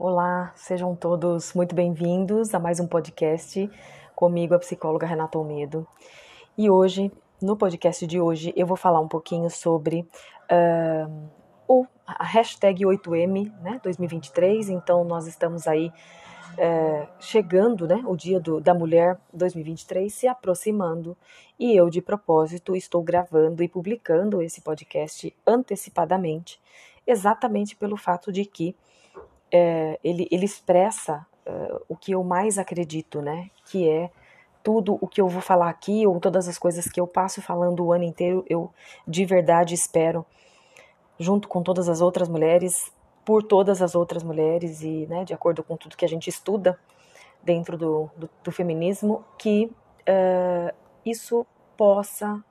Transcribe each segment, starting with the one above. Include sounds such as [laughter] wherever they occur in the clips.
Olá, sejam todos muito bem-vindos a mais um podcast comigo, a psicóloga Renata Almedo. E hoje, no podcast de hoje, eu vou falar um pouquinho sobre uh, o, a hashtag 8M né, 2023. Então, nós estamos aí uh, chegando, né, o Dia do, da Mulher 2023 se aproximando e eu, de propósito, estou gravando e publicando esse podcast antecipadamente, exatamente pelo fato de que é, ele, ele expressa uh, o que eu mais acredito, né? Que é tudo o que eu vou falar aqui, ou todas as coisas que eu passo falando o ano inteiro, eu de verdade espero, junto com todas as outras mulheres, por todas as outras mulheres, e né, de acordo com tudo que a gente estuda dentro do, do, do feminismo, que uh, isso possa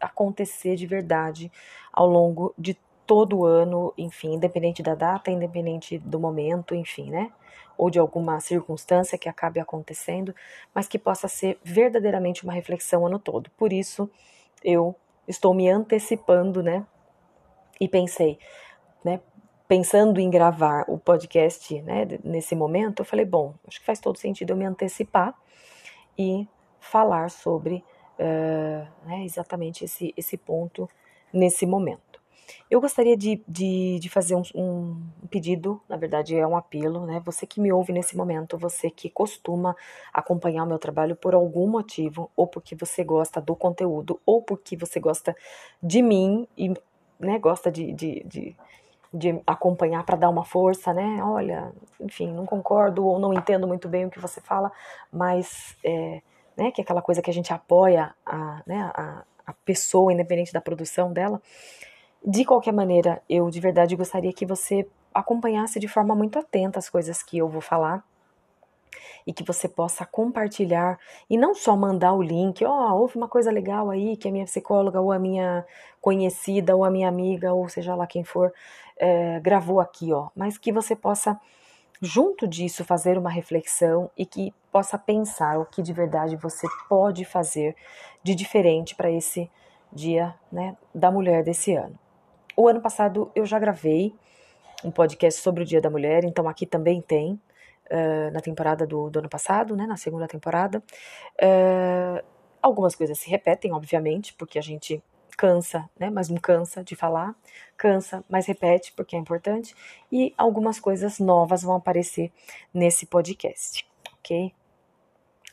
acontecer de verdade ao longo de todo ano, enfim, independente da data, independente do momento, enfim, né? Ou de alguma circunstância que acabe acontecendo, mas que possa ser verdadeiramente uma reflexão ano todo. Por isso, eu estou me antecipando, né? E pensei, né? Pensando em gravar o podcast, né? Nesse momento, eu falei, bom, acho que faz todo sentido eu me antecipar e falar sobre uh, né, exatamente esse, esse ponto nesse momento. Eu gostaria de, de, de fazer um, um, pedido, na verdade é um apelo, né? Você que me ouve nesse momento, você que costuma acompanhar o meu trabalho por algum motivo, ou porque você gosta do conteúdo, ou porque você gosta de mim e né, gosta de, de, de, de acompanhar para dar uma força, né? Olha, enfim, não concordo ou não entendo muito bem o que você fala, mas é, né, que é aquela coisa que a gente apoia a, né, a, a pessoa, independente da produção dela. De qualquer maneira, eu de verdade gostaria que você acompanhasse de forma muito atenta as coisas que eu vou falar e que você possa compartilhar e não só mandar o link, ó, oh, houve uma coisa legal aí que a minha psicóloga ou a minha conhecida ou a minha amiga ou seja lá quem for é, gravou aqui, ó, mas que você possa junto disso fazer uma reflexão e que possa pensar o que de verdade você pode fazer de diferente para esse dia, né, da mulher desse ano. O ano passado eu já gravei um podcast sobre o Dia da Mulher, então aqui também tem, uh, na temporada do, do, ano passado, né, na segunda temporada. Uh, algumas coisas se repetem, obviamente, porque a gente cansa, né, mas não cansa de falar, cansa, mas repete porque é importante, e algumas coisas novas vão aparecer nesse podcast, ok?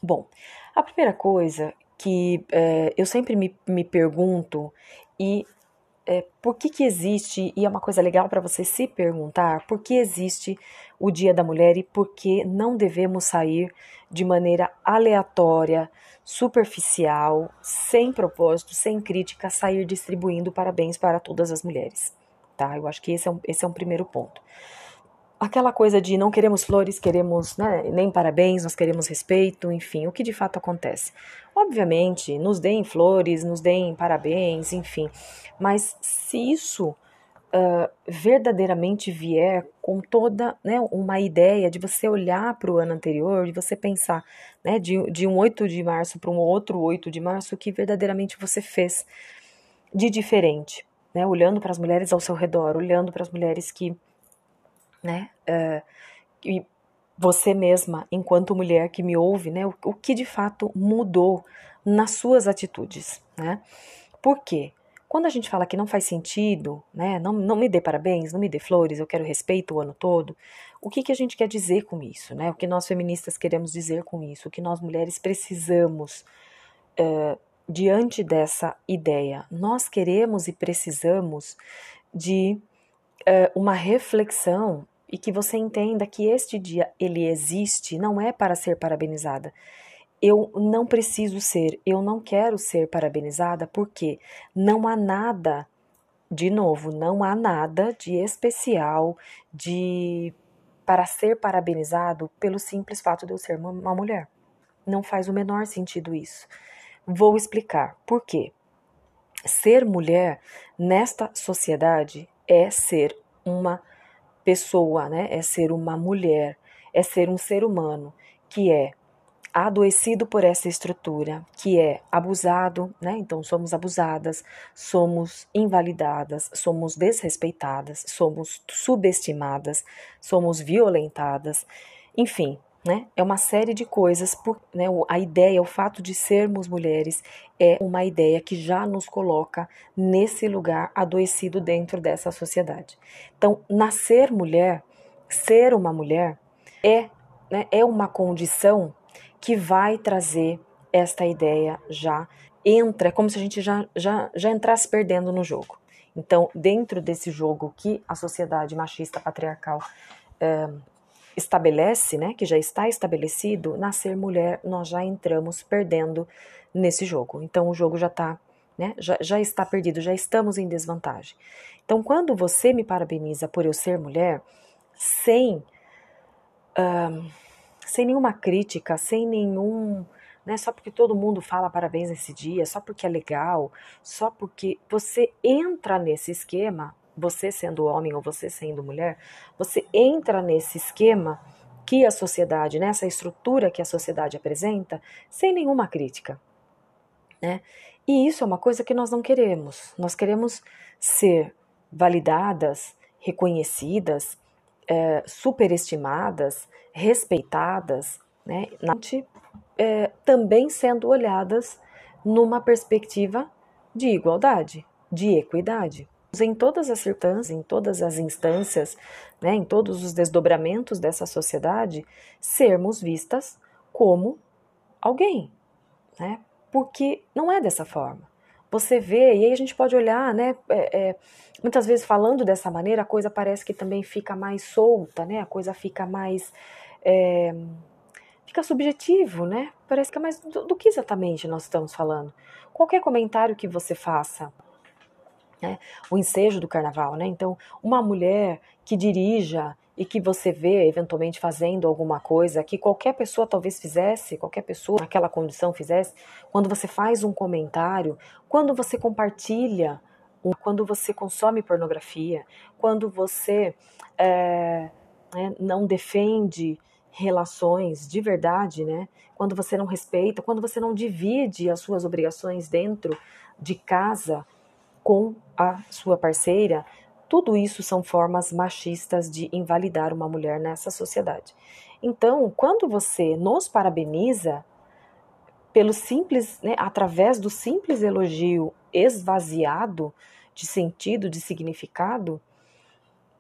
Bom, a primeira coisa que é, eu sempre me, me pergunto e é, por que, que existe, e é uma coisa legal para você se perguntar, por que existe o Dia da Mulher e por que não devemos sair de maneira aleatória, superficial, sem propósito, sem crítica, sair distribuindo parabéns para todas as mulheres. Tá? Eu acho que esse é um, esse é um primeiro ponto aquela coisa de não queremos flores, queremos né, nem parabéns, nós queremos respeito, enfim, o que de fato acontece. Obviamente, nos deem flores, nos deem parabéns, enfim, mas se isso uh, verdadeiramente vier com toda né, uma ideia de você olhar para o ano anterior, de você pensar né, de, de um 8 de março para um outro 8 de março, o que verdadeiramente você fez de diferente, né, olhando para as mulheres ao seu redor, olhando para as mulheres que né? Uh, e você mesma, enquanto mulher que me ouve, né? O, o, que de fato mudou nas suas atitudes, né? Por quê? Quando a gente fala que não faz sentido, né? Não, não me dê parabéns, não me dê flores, eu quero respeito o ano todo. O que, que a gente quer dizer com isso, né? O que nós feministas queremos dizer com isso? O que nós mulheres precisamos uh, diante dessa ideia? Nós queremos e precisamos de uh, uma reflexão e que você entenda que este dia ele existe não é para ser parabenizada. Eu não preciso ser, eu não quero ser parabenizada porque não há nada, de novo, não há nada de especial de para ser parabenizado pelo simples fato de eu ser uma, uma mulher. Não faz o menor sentido isso. Vou explicar por quê. Ser mulher nesta sociedade é ser uma pessoa, né? É ser uma mulher, é ser um ser humano que é adoecido por essa estrutura, que é abusado, né? Então somos abusadas, somos invalidadas, somos desrespeitadas, somos subestimadas, somos violentadas, enfim, né? É uma série de coisas. Por, né? A ideia, o fato de sermos mulheres, é uma ideia que já nos coloca nesse lugar adoecido dentro dessa sociedade. Então, nascer mulher, ser uma mulher, é, né, é uma condição que vai trazer esta ideia já entra, é como se a gente já, já, já entrasse perdendo no jogo. Então, dentro desse jogo que a sociedade machista patriarcal é, estabelece, né, que já está estabelecido, nascer mulher, nós já entramos perdendo nesse jogo. Então o jogo já está, né, já, já está perdido, já estamos em desvantagem. Então quando você me parabeniza por eu ser mulher, sem, sem nenhuma crítica, sem nenhum, né, só porque todo mundo fala parabéns nesse dia, só porque é legal, só porque você entra nesse esquema, você sendo homem ou você sendo mulher, você entra nesse esquema que a sociedade, nessa estrutura que a sociedade apresenta, sem nenhuma crítica. Né? E isso é uma coisa que nós não queremos. Nós queremos ser validadas, reconhecidas, é, superestimadas, respeitadas, né? É, também sendo olhadas numa perspectiva de igualdade, de equidade em todas as circunstâncias, em todas as instâncias, né, em todos os desdobramentos dessa sociedade, sermos vistas como alguém, né? Porque não é dessa forma. Você vê, e aí a gente pode olhar, né? É, é, muitas vezes falando dessa maneira, a coisa parece que também fica mais solta, né? A coisa fica mais. É, fica subjetivo, né? Parece que é mais. Do, do que exatamente nós estamos falando? Qualquer comentário que você faça né? o ensejo do carnaval. Né? Então, uma mulher que dirija e que você vê eventualmente fazendo alguma coisa que qualquer pessoa talvez fizesse, qualquer pessoa naquela condição fizesse, quando você faz um comentário, quando você compartilha, quando você consome pornografia, quando você é, né, não defende relações de verdade, né? Quando você não respeita, quando você não divide as suas obrigações dentro de casa, com a sua parceira, tudo isso são formas machistas de invalidar uma mulher nessa sociedade. Então, quando você nos parabeniza pelo simples, né, através do simples elogio esvaziado de sentido, de significado,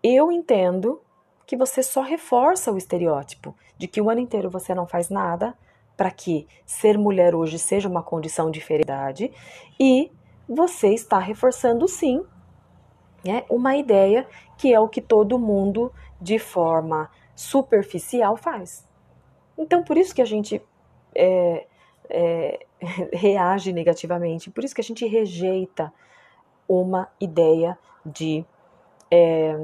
eu entendo que você só reforça o estereótipo de que o ano inteiro você não faz nada para que ser mulher hoje seja uma condição de feridade e você está reforçando sim né, uma ideia que é o que todo mundo, de forma superficial, faz. Então, por isso que a gente é, é, [laughs] reage negativamente, por isso que a gente rejeita uma ideia de, é,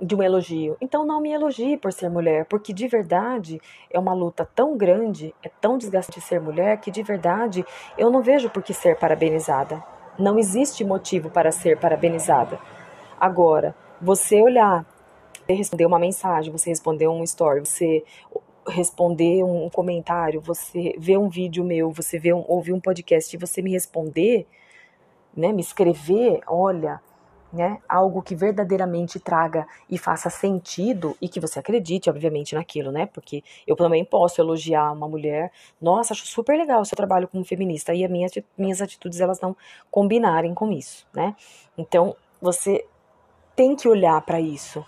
de um elogio. Então, não me elogie por ser mulher, porque de verdade é uma luta tão grande, é tão desgastante ser mulher, que de verdade eu não vejo por que ser parabenizada. Não existe motivo para ser parabenizada. Agora, você olhar, você responder uma mensagem, você responder um story, você responder um comentário, você ver um vídeo meu, você ver um, ouvir um podcast e você me responder, né, me escrever, olha, né, algo que verdadeiramente traga e faça sentido e que você acredite, obviamente, naquilo, né? Porque eu também posso elogiar uma mulher, nossa, acho super legal o seu trabalho como feminista e as minhas, minhas atitudes elas não combinarem com isso, né? Então, você tem que olhar para isso,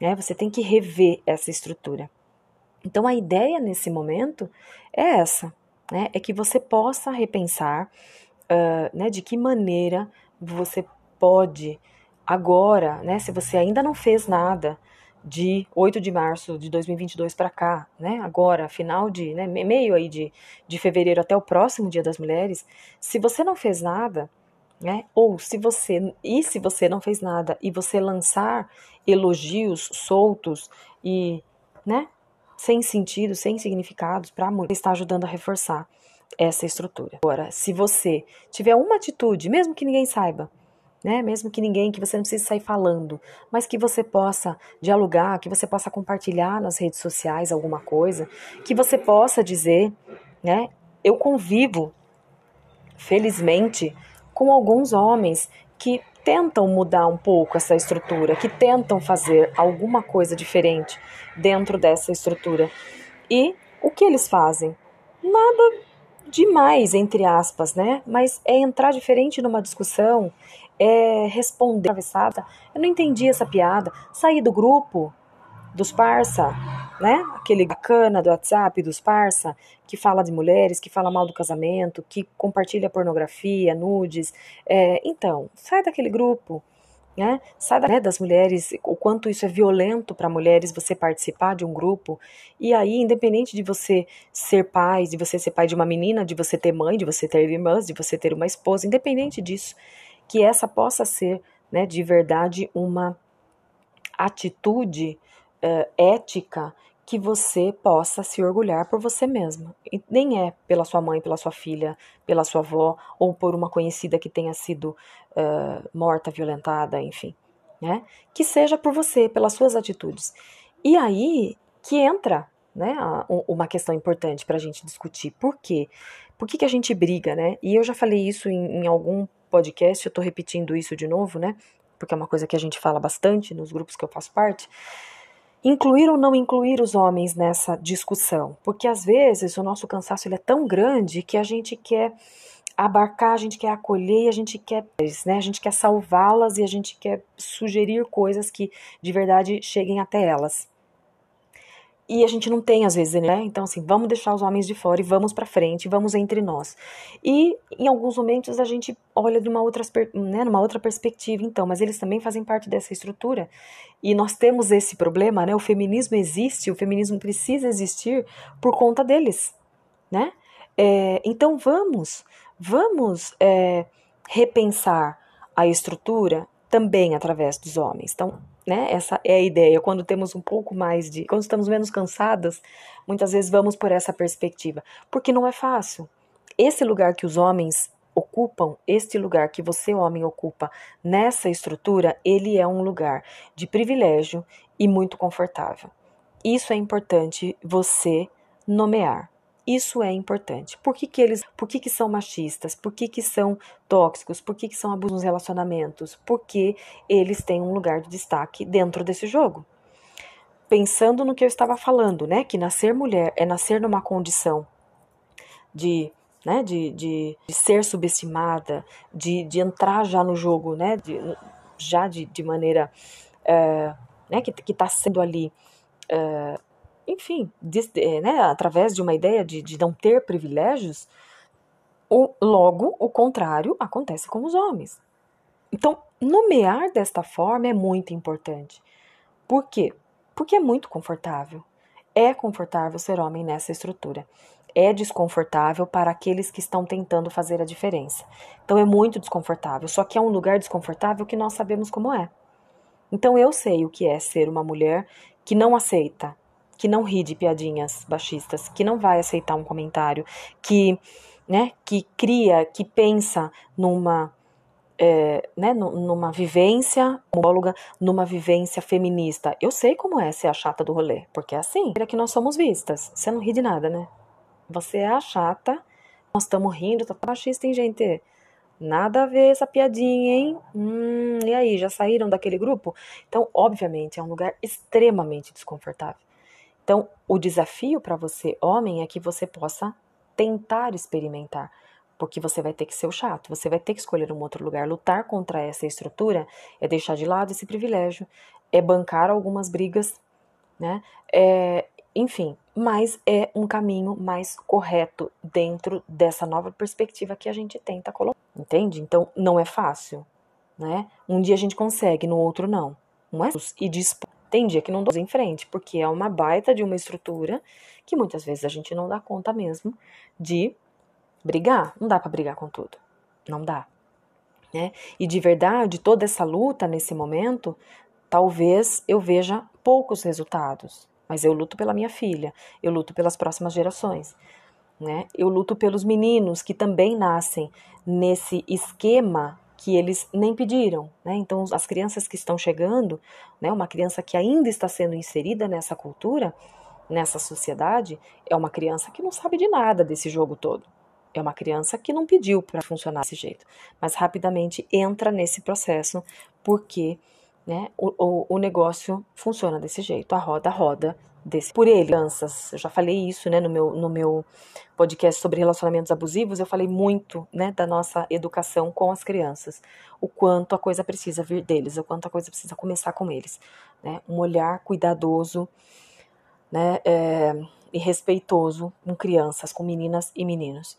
né? Você tem que rever essa estrutura. Então, a ideia nesse momento é essa, né? É que você possa repensar, uh, né? De que maneira você pode agora, né, se você ainda não fez nada de 8 de março de 2022 para cá, né, agora, final de, né, meio aí de, de fevereiro até o próximo Dia das Mulheres, se você não fez nada, né, ou se você, e se você não fez nada e você lançar elogios soltos e, né, sem sentido, sem significados para a mulher, está ajudando a reforçar essa estrutura. Agora, se você tiver uma atitude, mesmo que ninguém saiba, né? Mesmo que ninguém, que você não precise sair falando, mas que você possa dialogar, que você possa compartilhar nas redes sociais alguma coisa, que você possa dizer, né? Eu convivo, felizmente, com alguns homens que tentam mudar um pouco essa estrutura, que tentam fazer alguma coisa diferente dentro dessa estrutura. E o que eles fazem? Nada demais, entre aspas, né? Mas é entrar diferente numa discussão, é responder atravessada. Eu não entendi essa piada. Sair do grupo dos parça, né? Aquele bacana do WhatsApp dos parça, que fala de mulheres, que fala mal do casamento, que compartilha pornografia, nudes. É, então, sai daquele grupo. Né? Sai né, das mulheres, o quanto isso é violento para mulheres você participar de um grupo. E aí, independente de você ser pai, de você ser pai de uma menina, de você ter mãe, de você ter irmãs, de você ter uma esposa, independente disso, que essa possa ser, né, de verdade uma atitude uh, ética que você possa se orgulhar por você mesma. E nem é pela sua mãe, pela sua filha, pela sua avó ou por uma conhecida que tenha sido uh, morta, violentada, enfim. Né? Que seja por você, pelas suas atitudes. E aí que entra né, uma questão importante para a gente discutir. Por quê? Por que, que a gente briga, né? E eu já falei isso em, em algum podcast, eu estou repetindo isso de novo, né? Porque é uma coisa que a gente fala bastante nos grupos que eu faço parte. Incluir ou não incluir os homens nessa discussão, porque às vezes o nosso cansaço ele é tão grande que a gente quer abarcar, a gente quer acolher, a gente quer, né, a gente quer salvá-las e a gente quer sugerir coisas que de verdade cheguem até elas e a gente não tem às vezes, né? Então assim, vamos deixar os homens de fora e vamos para frente, vamos entre nós. E em alguns momentos a gente olha de uma outra, né, numa outra perspectiva, então, mas eles também fazem parte dessa estrutura. E nós temos esse problema, né? O feminismo existe, o feminismo precisa existir por conta deles, né? É, então vamos, vamos é, repensar a estrutura também através dos homens. Então, né? Essa é a ideia. Quando temos um pouco mais de. Quando estamos menos cansadas, muitas vezes vamos por essa perspectiva. Porque não é fácil. Esse lugar que os homens ocupam, este lugar que você, homem, ocupa nessa estrutura, ele é um lugar de privilégio e muito confortável. Isso é importante você nomear. Isso é importante. Por que, que eles, por que, que são machistas? Por que, que são tóxicos? Por que, que são abusos nos relacionamentos? Porque eles têm um lugar de destaque dentro desse jogo. Pensando no que eu estava falando, né? Que nascer mulher é nascer numa condição de né, de, de, de, ser subestimada, de, de entrar já no jogo, né, de, já de, de maneira é, né, que está sendo ali é, enfim, de, eh, né, através de uma ideia de, de não ter privilégios, o, logo o contrário acontece com os homens. Então, nomear desta forma é muito importante. Por quê? Porque é muito confortável. É confortável ser homem nessa estrutura. É desconfortável para aqueles que estão tentando fazer a diferença. Então é muito desconfortável. Só que é um lugar desconfortável que nós sabemos como é. Então eu sei o que é ser uma mulher que não aceita que não ri de piadinhas baixistas, que não vai aceitar um comentário, que, né, que cria, que pensa numa é, né, numa vivência homóloga, numa vivência feminista. Eu sei como é ser a chata do rolê, porque é assim, é que nós somos vistas. Você não ri de nada, né? Você é a chata, nós estamos rindo, tá machista, hein, gente? Nada a ver essa piadinha, hein? Hum, e aí, já saíram daquele grupo? Então, obviamente, é um lugar extremamente desconfortável. Então, o desafio para você, homem, é que você possa tentar experimentar, porque você vai ter que ser o chato, você vai ter que escolher um outro lugar. Lutar contra essa estrutura é deixar de lado esse privilégio, é bancar algumas brigas, né? É, enfim, mas é um caminho mais correto dentro dessa nova perspectiva que a gente tenta colocar, entende? Então, não é fácil, né? Um dia a gente consegue, no outro não. Não é? E dispor tem dia que não dou em frente, porque é uma baita de uma estrutura que muitas vezes a gente não dá conta mesmo de brigar. Não dá para brigar com tudo. Não dá. Né? E de verdade, toda essa luta nesse momento, talvez eu veja poucos resultados, mas eu luto pela minha filha, eu luto pelas próximas gerações. Né? Eu luto pelos meninos que também nascem nesse esquema que eles nem pediram, né? Então as crianças que estão chegando, né, uma criança que ainda está sendo inserida nessa cultura, nessa sociedade é uma criança que não sabe de nada desse jogo todo. É uma criança que não pediu para funcionar desse jeito, mas rapidamente entra nesse processo porque né, o, o, o negócio funciona desse jeito, a roda roda desse por ele. Crianças, eu já falei isso, né, no meu, no meu podcast sobre relacionamentos abusivos, eu falei muito, né, da nossa educação com as crianças, o quanto a coisa precisa vir deles, o quanto a coisa precisa começar com eles, né, um olhar cuidadoso, né, é, e respeitoso com crianças, com meninas e meninos.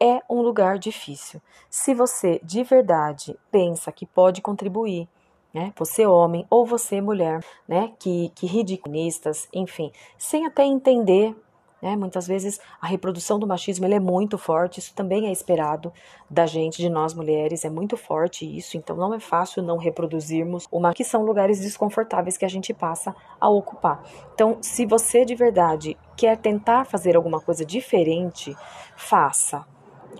É um lugar difícil. Se você de verdade pensa que pode contribuir, né, você homem ou você mulher, né, que, que ridiculistas, enfim, sem até entender né? Muitas vezes a reprodução do machismo ele é muito forte, isso também é esperado da gente, de nós mulheres, é muito forte isso, então não é fácil não reproduzirmos uma que são lugares desconfortáveis que a gente passa a ocupar. Então, se você de verdade quer tentar fazer alguma coisa diferente, faça.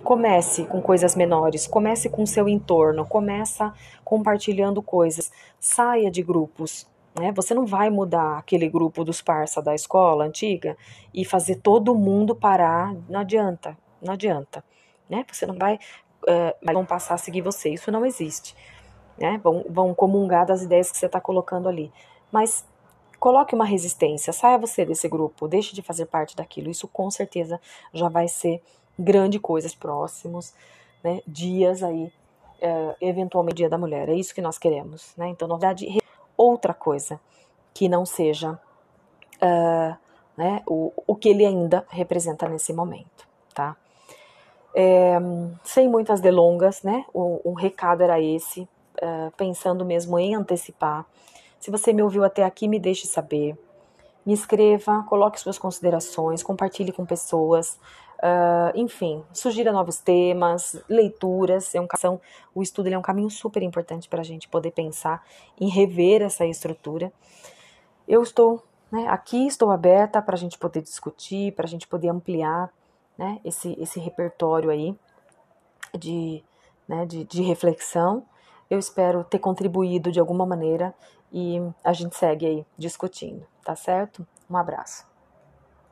Comece com coisas menores, comece com o seu entorno, começa compartilhando coisas, saia de grupos, né? Você não vai mudar aquele grupo dos parça da escola antiga e fazer todo mundo parar, não adianta, não adianta. Né? Você não vai, uh, vão passar a seguir você, isso não existe. Né? Vão, vão comungar das ideias que você está colocando ali. Mas coloque uma resistência, saia você desse grupo, deixe de fazer parte daquilo. Isso com certeza já vai ser grande coisas próximos, né? dias aí, uh, eventualmente Dia da Mulher. É isso que nós queremos. Né? Então, na verdade, outra coisa que não seja uh, né, o, o que ele ainda representa nesse momento, tá? É, sem muitas delongas, né? O, o recado era esse, uh, pensando mesmo em antecipar. Se você me ouviu até aqui, me deixe saber. Me escreva, coloque suas considerações, compartilhe com pessoas. Uh, enfim, sugira novos temas, leituras. É um, são, o estudo é um caminho super importante para a gente poder pensar em rever essa estrutura. Eu estou né, aqui, estou aberta para a gente poder discutir, para a gente poder ampliar né, esse, esse repertório aí de, né, de, de reflexão. Eu espero ter contribuído de alguma maneira e a gente segue aí discutindo, tá certo? Um abraço.